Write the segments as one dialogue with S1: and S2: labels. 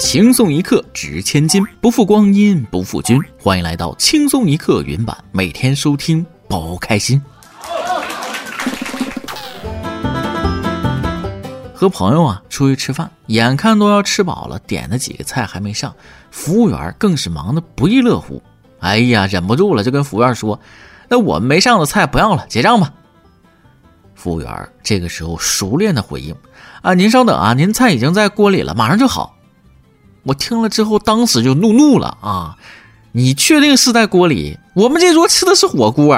S1: 轻松一刻值千金，不负光阴不负君。欢迎来到轻松一刻云版，每天收听，包开心。和朋友啊出去吃饭，眼看都要吃饱了，点的几个菜还没上，服务员更是忙得不亦乐乎。哎呀，忍不住了，就跟服务员说：“那我们没上的菜不要了，结账吧。”服务员这个时候熟练的回应：“啊，您稍等啊，您菜已经在锅里了，马上就好。”我听了之后，当时就怒怒了啊！你确定是在锅里？我们这桌吃的是火锅。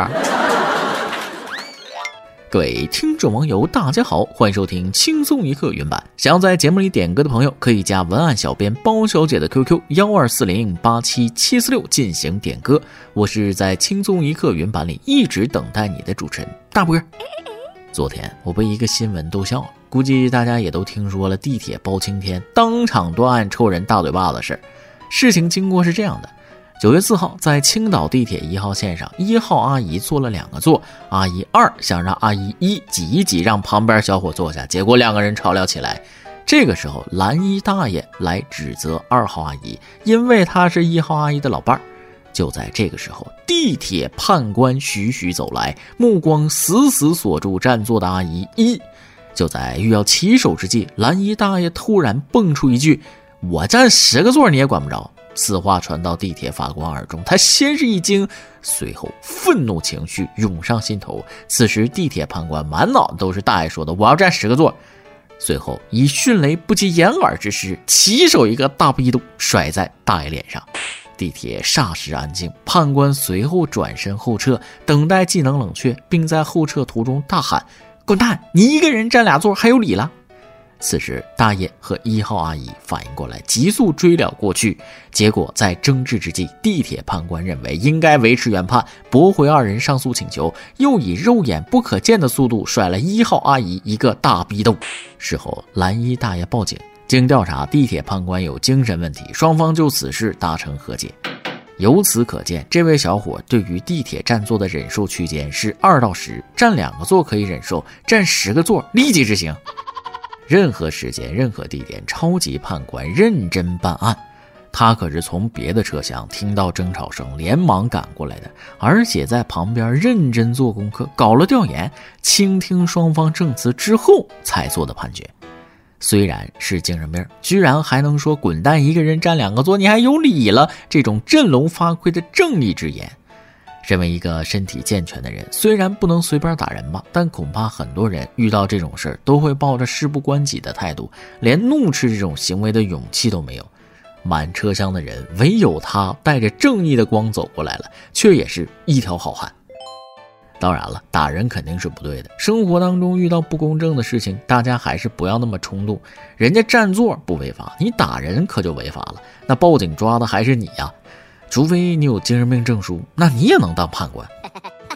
S1: 各位听众网友，大家好，欢迎收听轻松一刻原版。想要在节目里点歌的朋友，可以加文案小编包小姐的 QQ 幺二四零八七七四六进行点歌。我是在轻松一刻原版里一直等待你的主持人大波。昨天我被一个新闻逗笑了。估计大家也都听说了地铁包青天当场断案抽人大嘴巴的事事情经过是这样的：九月四号，在青岛地铁一号线上，一号阿姨坐了两个座，阿姨二想让阿姨一挤一挤，让旁边小伙坐下，结果两个人吵了起来。这个时候，蓝衣大爷来指责二号阿姨，因为他是一号阿姨的老伴儿。就在这个时候，地铁判官徐徐走来，目光死死锁住占座的阿姨一。就在欲要起手之际，蓝衣大爷突然蹦出一句：“我占十个座你也管不着。”此话传到地铁法官耳中，他先是一惊，随后愤怒情绪涌上心头。此时，地铁判官满脑子都是大爷说的“我要占十个座”，随后以迅雷不及掩耳之势，起手一个大逼斗甩在大爷脸上。地铁霎时安静，判官随后转身后撤，等待技能冷却，并在后撤途中大喊。滚蛋！你一个人占俩座还有理了？此时，大爷和一号阿姨反应过来，急速追了过去。结果在争执之际，地铁判官认为应该维持原判，驳回二人上诉请求，又以肉眼不可见的速度甩了一号阿姨一个大逼斗。事后，蓝衣大爷报警，经调查，地铁判官有精神问题，双方就此事达成和解。由此可见，这位小伙对于地铁占座的忍受区间是二到十，占两个座可以忍受，占十个座立即执行。任何时间、任何地点，超级判官认真办案。他可是从别的车厢听到争吵声，连忙赶过来的，而且在旁边认真做功课，搞了调研，倾听双方证词之后才做的判决。虽然是精神病，居然还能说“滚蛋”，一个人占两个座，你还有理了？这种振聋发聩的正义之言，身为一个身体健全的人，虽然不能随便打人吧，但恐怕很多人遇到这种事儿都会抱着事不关己的态度，连怒斥这种行为的勇气都没有。满车厢的人，唯有他带着正义的光走过来了，却也是一条好汉。当然了，打人肯定是不对的。生活当中遇到不公正的事情，大家还是不要那么冲动。人家占座不违法，你打人可就违法了。那报警抓的还是你呀？除非你有精神病证书，那你也能当判官。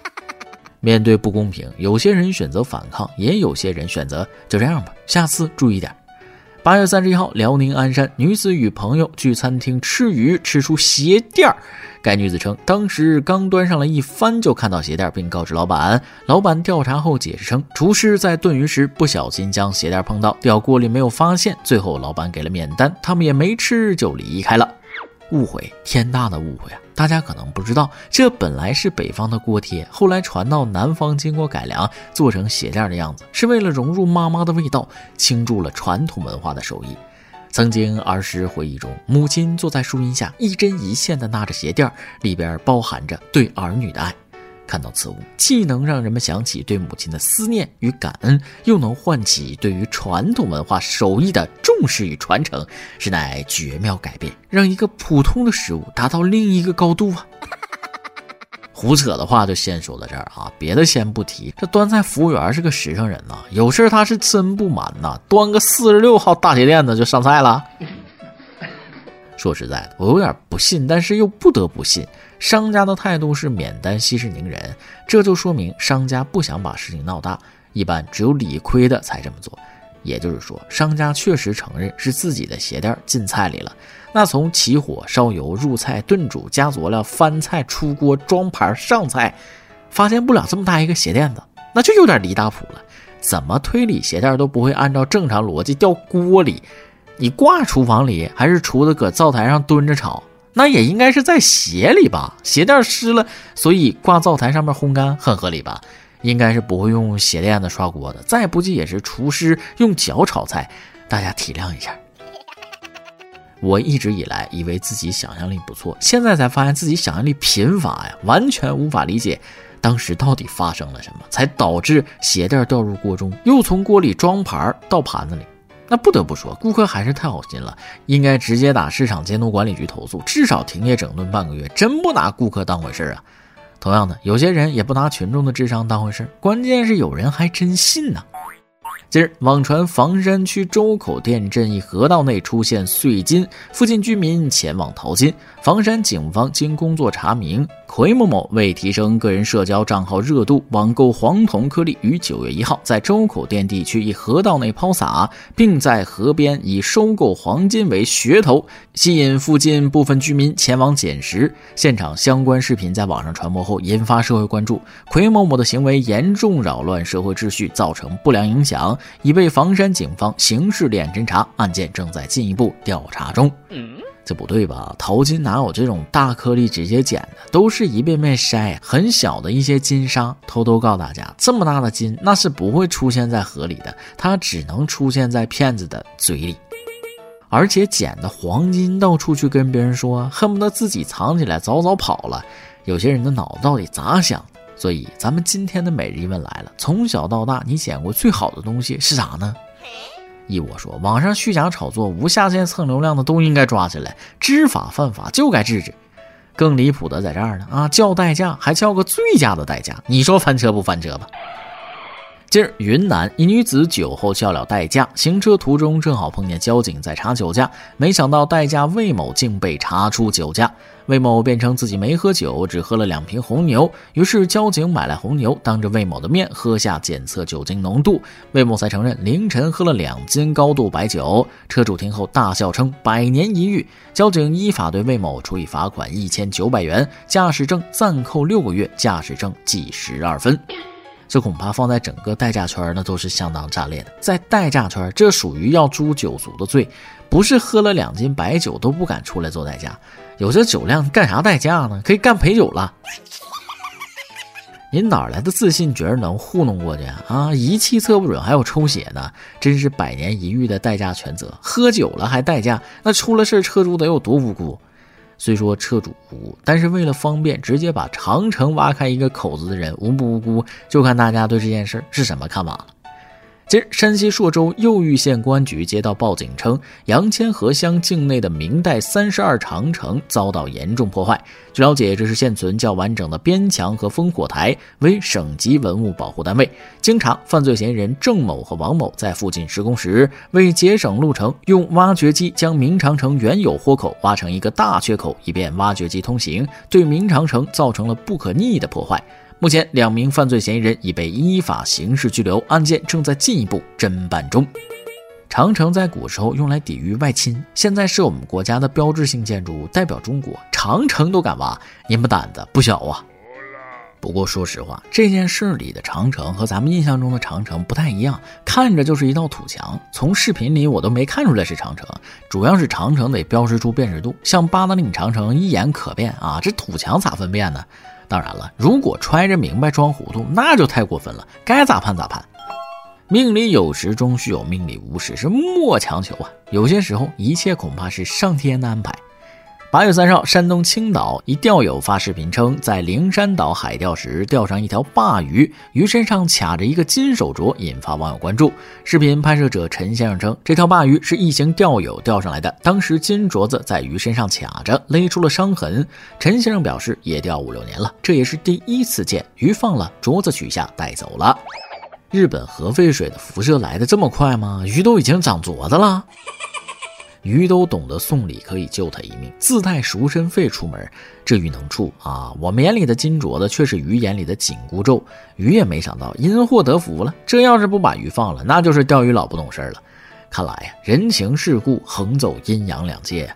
S1: 面对不公平，有些人选择反抗，也有些人选择就这样吧，下次注意点。八月三十一号，辽宁鞍山女子与朋友去餐厅吃鱼，吃出鞋垫儿。该女子称，当时刚端上来一翻，就看到鞋垫，并告知老板。老板调查后解释称，厨师在炖鱼时不小心将鞋垫碰到，掉锅里没有发现。最后老板给了免单，他们也没吃就离开了。误会，天大的误会啊！大家可能不知道，这本来是北方的锅贴，后来传到南方，经过改良做成鞋垫的样子，是为了融入妈妈的味道，倾注了传统文化的手艺。曾经儿时回忆中，母亲坐在树荫下，一针一线的纳着鞋垫，里边包含着对儿女的爱。看到此物，既能让人们想起对母亲的思念与感恩，又能唤起对于传统文化手艺的重视与传承，实乃绝妙改变，让一个普通的食物达到另一个高度啊！胡扯的话就先说到这儿啊，别的先不提。这端菜服务员是个实诚人呐，有事他是真不瞒呐，端个四十六号大鞋垫子就上菜了。说实在的，我有点不信，但是又不得不信。商家的态度是免单息事宁人，这就说明商家不想把事情闹大。一般只有理亏的才这么做。也就是说，商家确实承认是自己的鞋垫进菜里了。那从起火、烧油、入菜、炖煮、加佐料、翻菜、出锅、装盘、上菜，发现不了这么大一个鞋垫子，那就有点离大谱了。怎么推理鞋垫都不会按照正常逻辑掉锅里。你挂厨房里还是厨子搁灶台上蹲着炒？那也应该是在鞋里吧？鞋垫湿了，所以挂灶台上面烘干很合理吧？应该是不会用鞋垫子刷锅的，再不济也是厨师用脚炒菜，大家体谅一下。我一直以来以为自己想象力不错，现在才发现自己想象力贫乏呀，完全无法理解当时到底发生了什么，才导致鞋垫掉入锅中，又从锅里装盘到盘子里。那不得不说，顾客还是太好心了，应该直接打市场监督管理局投诉，至少停业整顿半个月。真不拿顾客当回事儿啊！同样的，有些人也不拿群众的智商当回事儿，关键是有人还真信呢。近日，网传房山区周口店镇一河道内出现碎金，附近居民前往淘金。房山警方经工作查明，奎某某为提升个人社交账号热度，网购黄铜颗粒，于九月一号在周口店地区一河道内抛洒，并在河边以收购黄金为噱头，吸引附近部分居民前往捡拾。现场相关视频在网上传播后，引发社会关注。奎某某的行为严重扰乱社会秩序，造成不良影响。已被房山警方刑事立案侦查，案件正在进一步调查中。这不对吧？淘金哪有这种大颗粒直接捡的？都是一遍遍筛，很小的一些金沙。偷偷告诉大家，这么大的金那是不会出现在河里的，它只能出现在骗子的嘴里。而且捡的黄金到处去跟别人说，恨不得自己藏起来早早跑了。有些人的脑子到底咋想？所以，咱们今天的每日一问来了：从小到大，你捡过最好的东西是啥呢？依我说，网上虚假炒作、无下限蹭流量的都应该抓起来，知法犯法就该制止。更离谱的在这儿呢啊，叫代驾还叫个醉驾的代驾，你说翻车不翻车吧？近日，云南一女子酒后叫了代驾，行车途中正好碰见交警在查酒驾，没想到代驾魏某竟被查出酒驾。魏某辩称自己没喝酒，只喝了两瓶红牛。于是交警买来红牛，当着魏某的面喝下检测酒精浓度，魏某才承认凌晨喝了两斤高度白酒。车主听后大笑称百年一遇。交警依法对魏某处以罚款一千九百元，驾驶证暂扣六个月，驾驶证记十二分。这恐怕放在整个代驾圈，那都是相当炸裂的。在代驾圈，这属于要诛九族的罪，不是喝了两斤白酒都不敢出来做代驾。有这酒量干啥代驾呢？可以干陪酒了。您哪来的自信，觉得能糊弄过去啊？仪器测不准，还有抽血呢，真是百年一遇的代驾全责。喝酒了还代驾，那出了事车主得有多无辜？虽说车主无辜，但是为了方便，直接把长城挖开一个口子的人无不无辜，就看大家对这件事是什么看法了。近日，山西朔州右玉县公安局接到报警称，杨千河乡境内的明代三十二长城遭到严重破坏。据了解，这是现存较完整的边墙和烽火台，为省级文物保护单位。经查，犯罪嫌疑人郑某和王某在附近施工时，为节省路程，用挖掘机将明长城原有豁口挖成一个大缺口，以便挖掘机通行，对明长城造成了不可逆的破坏。目前，两名犯罪嫌疑人已被依法刑事拘留，案件正在进一步侦办中。长城在古时候用来抵御外侵，现在是我们国家的标志性建筑，代表中国。长城都敢挖，你们胆子不小啊！不过说实话，这件事里的长城和咱们印象中的长城不太一样，看着就是一道土墙。从视频里我都没看出来是长城，主要是长城得标识出辨识度，像八达岭长城一眼可辨啊，这土墙咋分辨呢？当然了，如果揣着明白装糊涂，那就太过分了，该咋判咋判。命里有时终须有，命里无时是莫强求啊。有些时候，一切恐怕是上天的安排。八月三号，山东青岛一钓友发视频称，在灵山岛海钓时钓上一条鲅鱼，鱼身上卡着一个金手镯，引发网友关注。视频拍摄者陈先生称，这条鲅鱼是一行钓友钓上来的，当时金镯子在鱼身上卡着，勒出了伤痕。陈先生表示，也钓五六年了，这也是第一次见鱼放了，镯子取下带走了。日本核废水的辐射来的这么快吗？鱼都已经长镯子了。鱼都懂得送礼可以救他一命，自带赎身费出门，这鱼能处啊！我们眼里的金镯子，却是鱼眼里的紧箍咒。鱼也没想到因祸得福了，这要是不把鱼放了，那就是钓鱼佬不懂事了。看来呀，人情世故横走阴阳两界。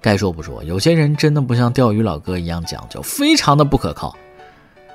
S1: 该说不说，有些人真的不像钓鱼老哥一样讲究，非常的不可靠。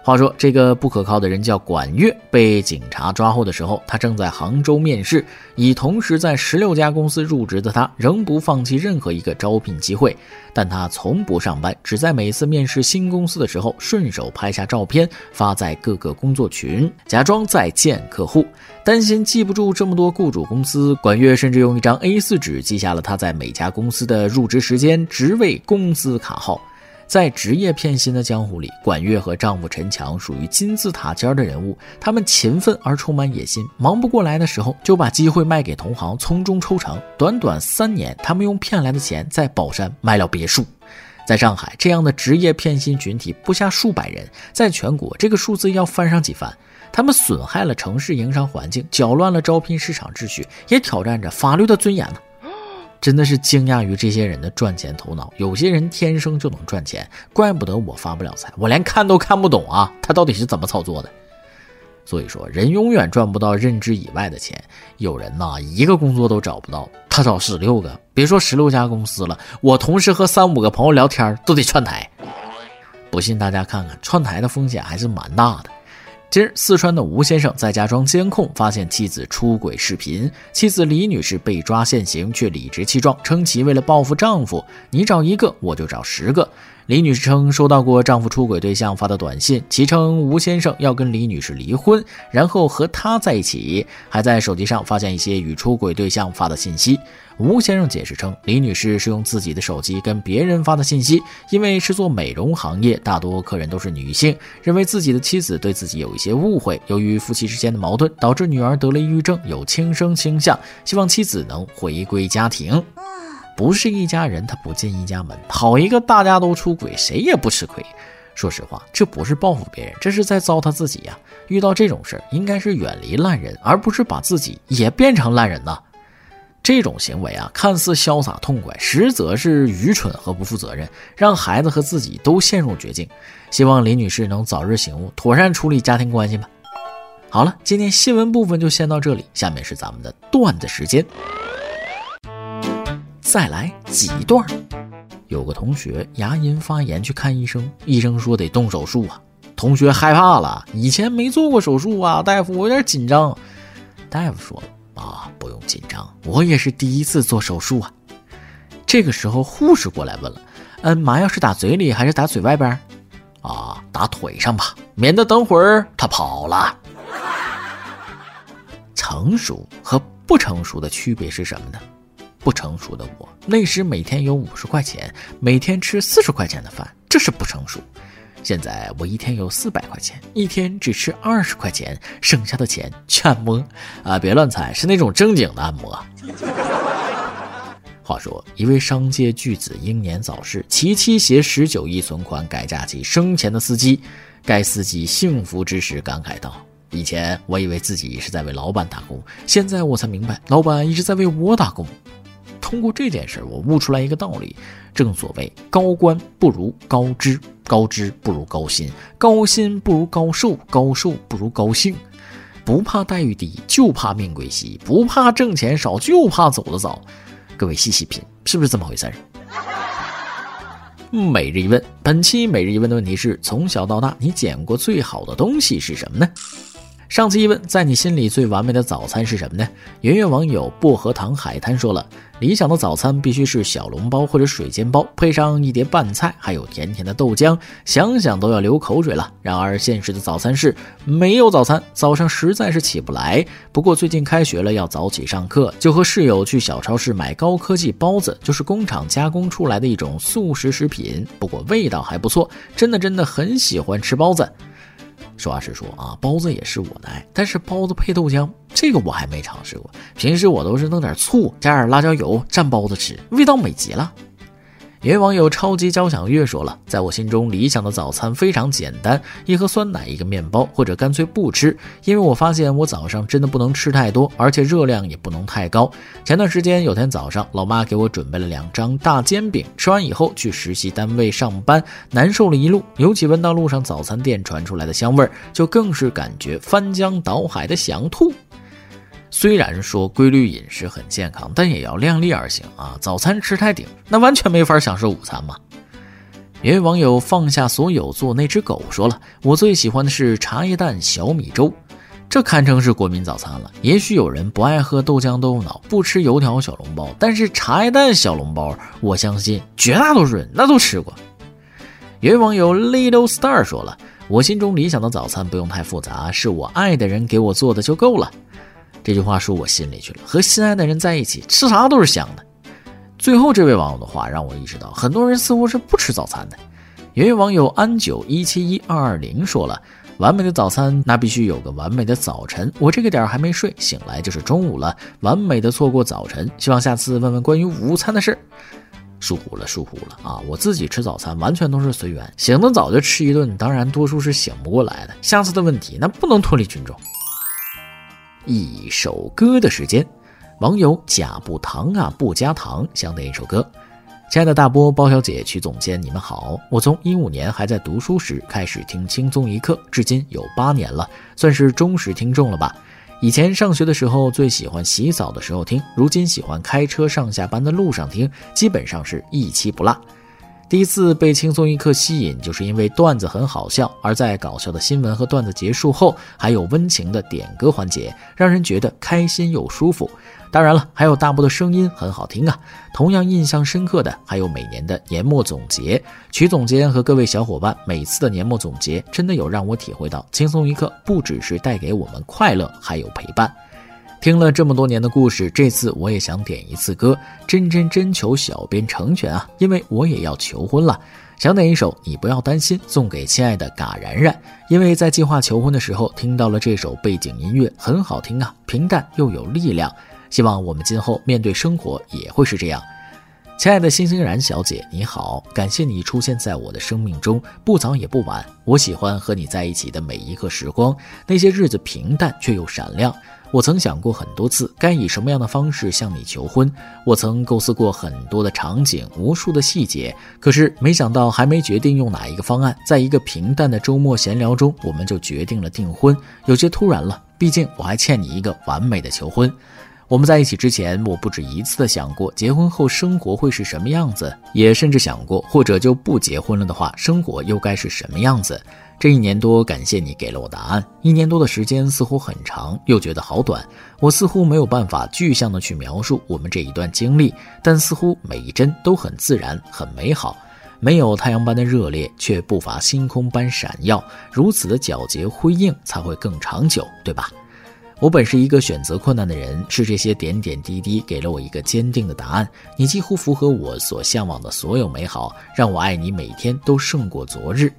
S1: 话说，这个不可靠的人叫管月，被警察抓获的时候，他正在杭州面试。已同时在十六家公司入职的他，仍不放弃任何一个招聘机会。但他从不上班，只在每次面试新公司的时候，顺手拍下照片发在各个工作群，假装在见客户。担心记不住这么多雇主公司，管月甚至用一张 A4 纸记下了他在每家公司的入职时间、职位、工资卡号。在职业骗薪的江湖里，管月和丈夫陈强属于金字塔尖的人物。他们勤奋而充满野心，忙不过来的时候就把机会卖给同行，从中抽成。短短三年，他们用骗来的钱在宝山买了别墅。在上海，这样的职业骗薪群体不下数百人，在全国这个数字要翻上几番。他们损害了城市营商环境，搅乱了招聘市场秩序，也挑战着法律的尊严呢。真的是惊讶于这些人的赚钱头脑，有些人天生就能赚钱，怪不得我发不了财，我连看都看不懂啊，他到底是怎么操作的？所以说，人永远赚不到认知以外的钱。有人呐，一个工作都找不到，他找十六个，别说十六家公司了，我同时和三五个朋友聊天都得串台。不信大家看看，串台的风险还是蛮大的。今日，四川的吴先生在家装监控，发现妻子出轨视频。妻子李女士被抓现行，却理直气壮称其为了报复丈夫，你找一个我就找十个。李女士称收到过丈夫出轨对象发的短信，其称吴先生要跟李女士离婚，然后和她在一起，还在手机上发现一些与出轨对象发的信息。吴先生解释称，李女士是用自己的手机跟别人发的信息，因为是做美容行业，大多客人都是女性，认为自己的妻子对自己有一些误会。由于夫妻之间的矛盾，导致女儿得了抑郁症，有轻生倾向，希望妻子能回归家庭。不是一家人，他不进一家门。好一个大家都出轨，谁也不吃亏。说实话，这不是报复别人，这是在糟蹋自己呀。遇到这种事儿，应该是远离烂人，而不是把自己也变成烂人呢。这种行为啊，看似潇洒痛快，实则是愚蠢和不负责任，让孩子和自己都陷入绝境。希望李女士能早日醒悟，妥善处理家庭关系吧。好了，今天新闻部分就先到这里，下面是咱们的段子时间。再来几段。有个同学牙龈发炎去看医生，医生说得动手术啊。同学害怕了，以前没做过手术啊，大夫我有点紧张。大夫说。啊，不用紧张，我也是第一次做手术啊。这个时候，护士过来问了：“嗯，麻药是打嘴里还是打嘴外边？”啊，打腿上吧，免得等会儿他跑了。成熟和不成熟的区别是什么呢？不成熟的我那时每天有五十块钱，每天吃四十块钱的饭，这是不成熟。现在我一天有四百块钱，一天只吃二十块钱，剩下的钱去按摩啊！别乱猜，是那种正经的按摩。话说，一位商界巨子英年早逝，其妻携十九亿存款改嫁其生前的司机。该司机幸福之时感慨道：“以前我以为自己是在为老板打工，现在我才明白，老板一直在为我打工。”通过这件事，我悟出来一个道理：正所谓高官不如高知，高知不如高薪，高薪不如高寿，高寿不如高兴。不怕待遇低，就怕命贵稀；不怕挣钱少，就怕走得早。各位细细品，是不是这么回事？每日一问，本期每日一问的问题是：从小到大，你捡过最好的东西是什么呢？上次一问，在你心里最完美的早餐是什么呢？圆圆网友薄荷糖海滩说了，理想的早餐必须是小笼包或者水煎包，配上一碟拌菜，还有甜甜的豆浆，想想都要流口水了。然而现实的早餐是没有早餐，早上实在是起不来。不过最近开学了，要早起上课，就和室友去小超市买高科技包子，就是工厂加工出来的一种速食食品，不过味道还不错，真的真的很喜欢吃包子。实话实说啊，包子也是我的爱，但是包子配豆浆，这个我还没尝试过。平时我都是弄点醋，加点辣椒油蘸包子吃，味道美极了。一位网友超级交响乐说了，在我心中理想的早餐非常简单，一盒酸奶，一个面包，或者干脆不吃，因为我发现我早上真的不能吃太多，而且热量也不能太高。前段时间有天早上，老妈给我准备了两张大煎饼，吃完以后去实习单位上班，难受了一路，尤其闻到路上早餐店传出来的香味儿，就更是感觉翻江倒海的想吐。虽然说规律饮食很健康，但也要量力而行啊！早餐吃太顶，那完全没法享受午餐嘛。有位网友放下所有做那只狗说了：“我最喜欢的是茶叶蛋小米粥，这堪称是国民早餐了。也许有人不爱喝豆浆豆腐脑，不吃油条小笼包，但是茶叶蛋小笼包，我相信绝大多数人那都吃过。”有位网友 Little Star 说了：“我心中理想的早餐不用太复杂，是我爱的人给我做的就够了。”这句话说我心里去了。和心爱的人在一起，吃啥都是香的。最后这位网友的话让我意识到，很多人似乎是不吃早餐的。有位网友安九一七一二二零说了：“完美的早餐，那必须有个完美的早晨。我这个点还没睡，醒来就是中午了，完美的错过早晨。希望下次问问关于午餐的事。”疏忽了，疏忽了啊！我自己吃早餐完全都是随缘，醒得早就吃一顿，当然多数是醒不过来的。下次的问题那不能脱离群众。一首歌的时间，网友假不糖啊不加糖想点一首歌。亲爱的大波包小姐曲总监，你们好！我从一五年还在读书时开始听轻松一刻，至今有八年了，算是忠实听众了吧。以前上学的时候最喜欢洗澡的时候听，如今喜欢开车上下班的路上听，基本上是一期不落。第一次被轻松一刻吸引，就是因为段子很好笑，而在搞笑的新闻和段子结束后，还有温情的点歌环节，让人觉得开心又舒服。当然了，还有大波的声音很好听啊！同样印象深刻的还有每年的年末总结，曲总监和各位小伙伴每次的年末总结，真的有让我体会到轻松一刻不只是带给我们快乐，还有陪伴。听了这么多年的故事，这次我也想点一次歌，真真真求小编成全啊！因为我也要求婚了，想点一首《你不要担心》送给亲爱的嘎然然，因为在计划求婚的时候听到了这首背景音乐，很好听啊，平淡又有力量。希望我们今后面对生活也会是这样，亲爱的星星然小姐，你好，感谢你出现在我的生命中，不早也不晚。我喜欢和你在一起的每一刻时光，那些日子平淡却又闪亮。我曾想过很多次，该以什么样的方式向你求婚。我曾构思过很多的场景，无数的细节，可是没想到还没决定用哪一个方案，在一个平淡的周末闲聊中，我们就决定了订婚，有些突然了。毕竟我还欠你一个完美的求婚。我们在一起之前，我不止一次的想过结婚后生活会是什么样子，也甚至想过，或者就不结婚了的话，生活又该是什么样子。这一年多，感谢你给了我答案。一年多的时间似乎很长，又觉得好短。我似乎没有办法具象的去描述我们这一段经历，但似乎每一帧都很自然，很美好。没有太阳般的热烈，却不乏星空般闪耀。如此的皎洁辉映，才会更长久，对吧？我本是一个选择困难的人，是这些点点滴滴给了我一个坚定的答案。你几乎符合我所向往的所有美好，让我爱你每天都胜过昨日。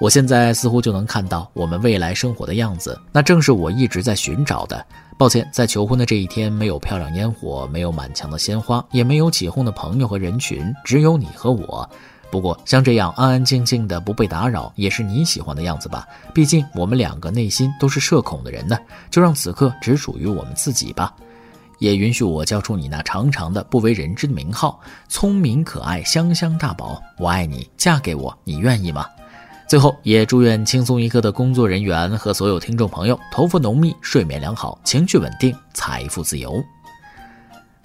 S1: 我现在似乎就能看到我们未来生活的样子，那正是我一直在寻找的。抱歉，在求婚的这一天，没有漂亮烟火，没有满墙的鲜花，也没有起哄的朋友和人群，只有你和我。不过，像这样安安静静的不被打扰，也是你喜欢的样子吧？毕竟我们两个内心都是社恐的人呢，就让此刻只属于我们自己吧。也允许我叫出你那长长的不为人知的名号——聪明可爱香香大宝。我爱你，嫁给我，你愿意吗？最后，也祝愿轻松一刻的工作人员和所有听众朋友头发浓密、睡眠良好、情绪稳定、财富自由。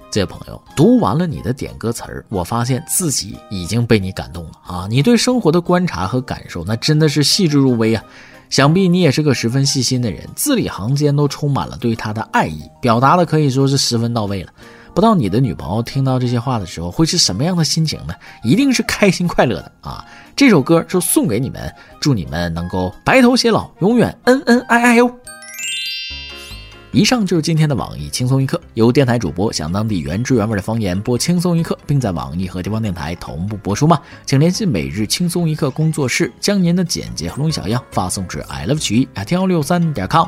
S1: 这位朋友读完了你的点歌词儿，我发现自己已经被你感动了啊！你对生活的观察和感受，那真的是细致入微啊！想必你也是个十分细心的人，字里行间都充满了对他的爱意，表达的可以说是十分到位了。不知道你的女朋友听到这些话的时候会是什么样的心情呢？一定是开心快乐的啊！这首歌就送给你们，祝你们能够白头偕老，永远恩恩爱爱哟！以上就是今天的网易轻松一刻，由电台主播想当地原汁原味的方言播轻松一刻，并在网易和地方电台同步播出吗？请联系每日轻松一刻工作室，将您的简介和录音小样发送至 i love 曲艺 at 幺六三点 com。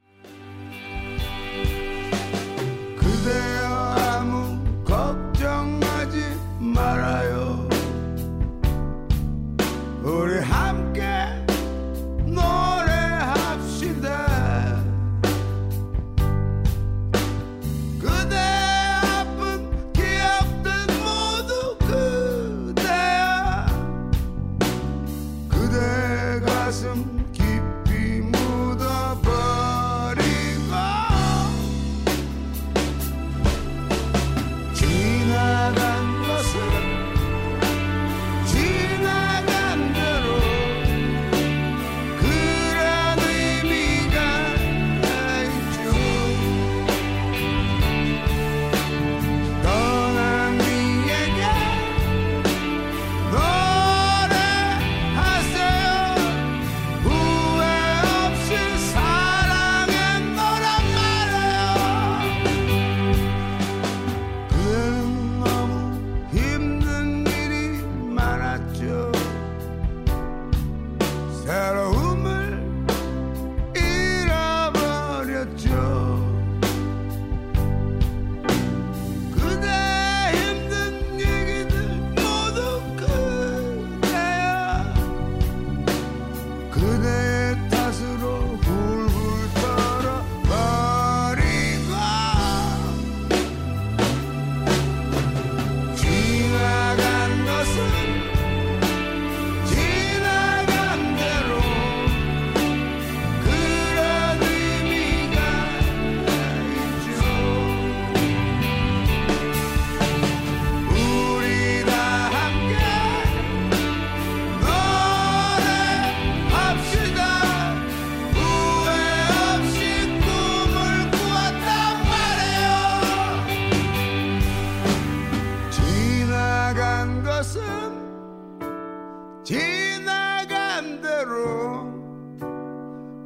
S2: 지나간 대로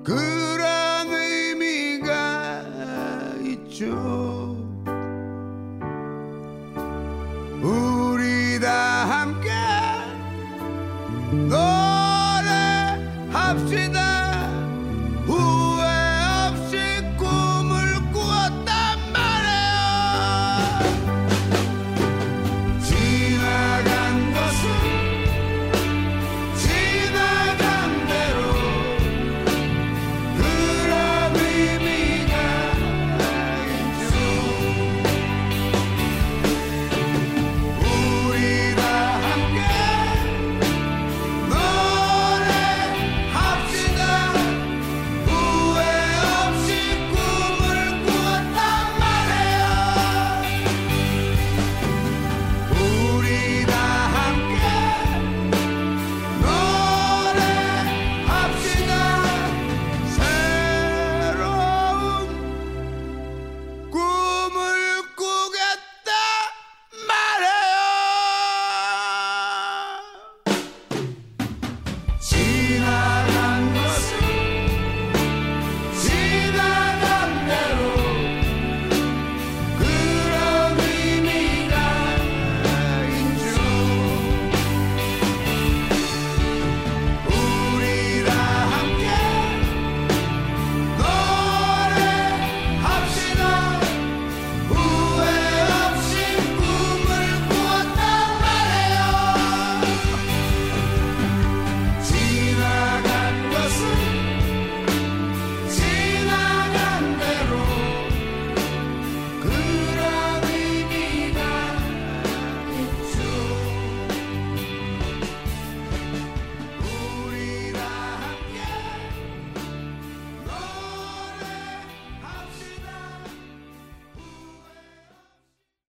S2: 그런 의미가 있죠.